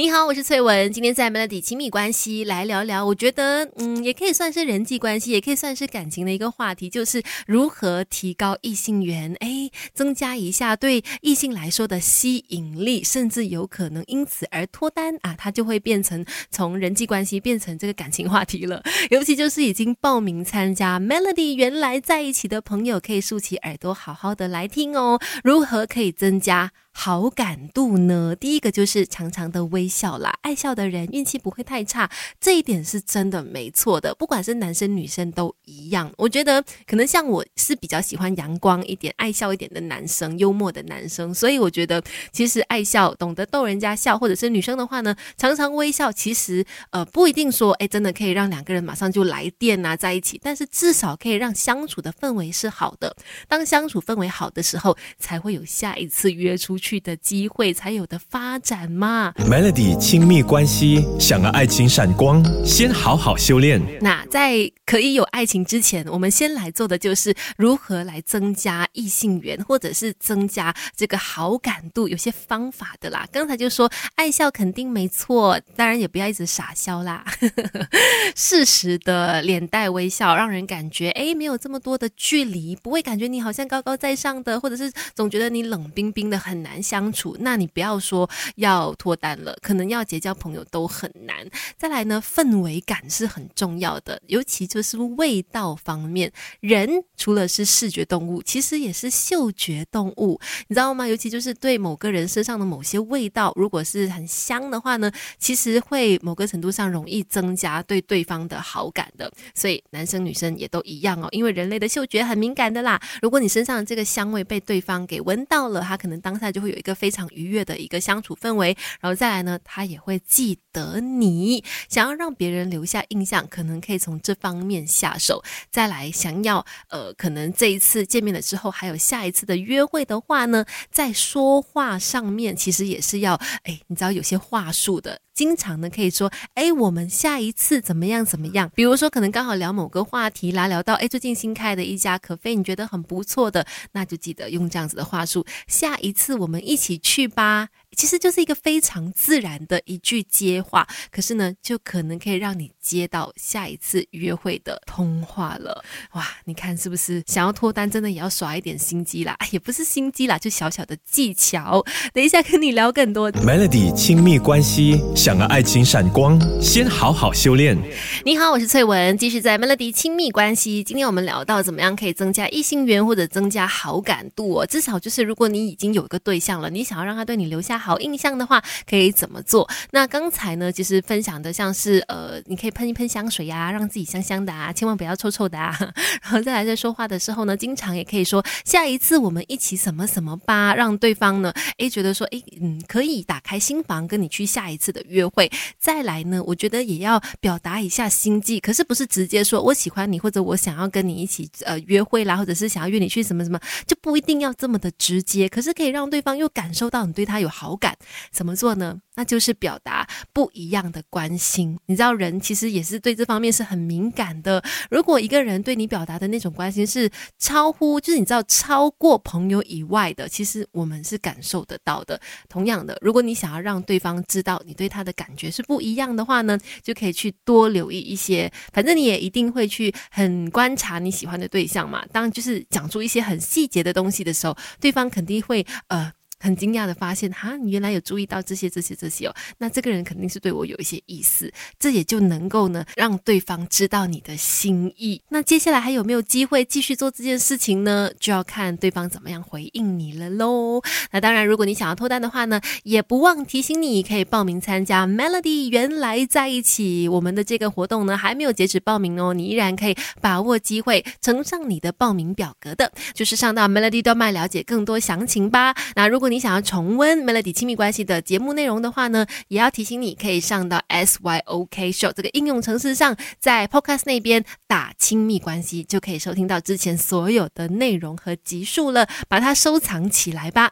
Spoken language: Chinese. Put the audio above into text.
你好，我是翠文。今天在 Melody 亲密关系来聊聊，我觉得嗯，也可以算是人际关系，也可以算是感情的一个话题，就是如何提高异性缘，哎，增加一下对异性来说的吸引力，甚至有可能因此而脱单啊，它就会变成从人际关系变成这个感情话题了。尤其就是已经报名参加 Melody 原来在一起的朋友，可以竖起耳朵好好的来听哦。如何可以增加？好感度呢？第一个就是长长的微笑啦，爱笑的人运气不会太差，这一点是真的没错的。不管是男生女生都一样。我觉得可能像我是比较喜欢阳光一点、爱笑一点的男生，幽默的男生，所以我觉得其实爱笑、懂得逗人家笑，或者是女生的话呢，常常微笑，其实呃不一定说哎真的可以让两个人马上就来电啊在一起，但是至少可以让相处的氛围是好的。当相处氛围好的时候，才会有下一次约出。去的机会才有的发展嘛。Melody 亲密关系，想要爱情闪光，先好好修炼。那在可以有爱情之前，我们先来做的就是如何来增加异性缘，或者是增加这个好感度，有些方法的啦。刚才就说爱笑肯定没错，当然也不要一直傻笑啦，适时的脸带微笑，让人感觉哎没有这么多的距离，不会感觉你好像高高在上的，或者是总觉得你冷冰冰的很难。相处，那你不要说要脱单了，可能要结交朋友都很难。再来呢，氛围感是很重要的，尤其就是味道方面。人除了是视觉动物，其实也是嗅觉动物，你知道吗？尤其就是对某个人身上的某些味道，如果是很香的话呢，其实会某个程度上容易增加对对方的好感的。所以男生女生也都一样哦，因为人类的嗅觉很敏感的啦。如果你身上的这个香味被对方给闻到了，他可能当下就。会有一个非常愉悦的一个相处氛围，然后再来呢，他也会记得你。想要让别人留下印象，可能可以从这方面下手。再来，想要呃，可能这一次见面了之后，还有下一次的约会的话呢，在说话上面其实也是要，哎，你知道有些话术的。经常呢可以说，哎，我们下一次怎么样怎么样？比如说，可能刚好聊某个话题啦，聊到哎最近新开的一家可啡，你觉得很不错的，那就记得用这样子的话术，下一次我们一起去吧。其实就是一个非常自然的一句接话，可是呢，就可能可以让你接到下一次约会的通话了。哇，你看是不是？想要脱单，真的也要耍一点心机啦，也不是心机啦，就小小的技巧。等一下跟你聊更多。Melody 亲密关系，想要爱情闪光，先好好修炼。你好，我是翠文，继续在 Melody 亲密关系。今天我们聊到怎么样可以增加异性缘或者增加好感度哦。至少就是如果你已经有一个对象了，你想要让他对你留下。好印象的话，可以怎么做？那刚才呢，其实分享的像是呃，你可以喷一喷香水呀，让自己香香的啊，千万不要臭臭的啊。然后再来在说话的时候呢，经常也可以说下一次我们一起什么什么吧，让对方呢，诶觉得说，诶嗯，可以打开心房跟你去下一次的约会。再来呢，我觉得也要表达一下心迹，可是不是直接说我喜欢你，或者我想要跟你一起呃约会啦，或者是想要约你去什么什么，就不一定要这么的直接，可是可以让对方又感受到你对他有好。好感怎么做呢？那就是表达不一样的关心。你知道，人其实也是对这方面是很敏感的。如果一个人对你表达的那种关心是超乎，就是你知道超过朋友以外的，其实我们是感受得到的。同样的，如果你想要让对方知道你对他的感觉是不一样的话呢，就可以去多留意一些。反正你也一定会去很观察你喜欢的对象嘛。当就是讲出一些很细节的东西的时候，对方肯定会呃。很惊讶的发现，哈，你原来有注意到这些、这些、这些哦。那这个人肯定是对我有一些意思，这也就能够呢让对方知道你的心意。那接下来还有没有机会继续做这件事情呢？就要看对方怎么样回应你了喽。那当然，如果你想要脱单的话呢，也不忘提醒你可以报名参加 Melody 原来在一起。我们的这个活动呢还没有截止报名哦，你依然可以把握机会呈上你的报名表格的，就是上到 Melody 动漫了解更多详情吧。那如果你想要重温 Melody 亲密关系的节目内容的话呢，也要提醒你可以上到 SYOK Show 这个应用程式上，在 Podcast 那边打亲密关系，就可以收听到之前所有的内容和集数了，把它收藏起来吧。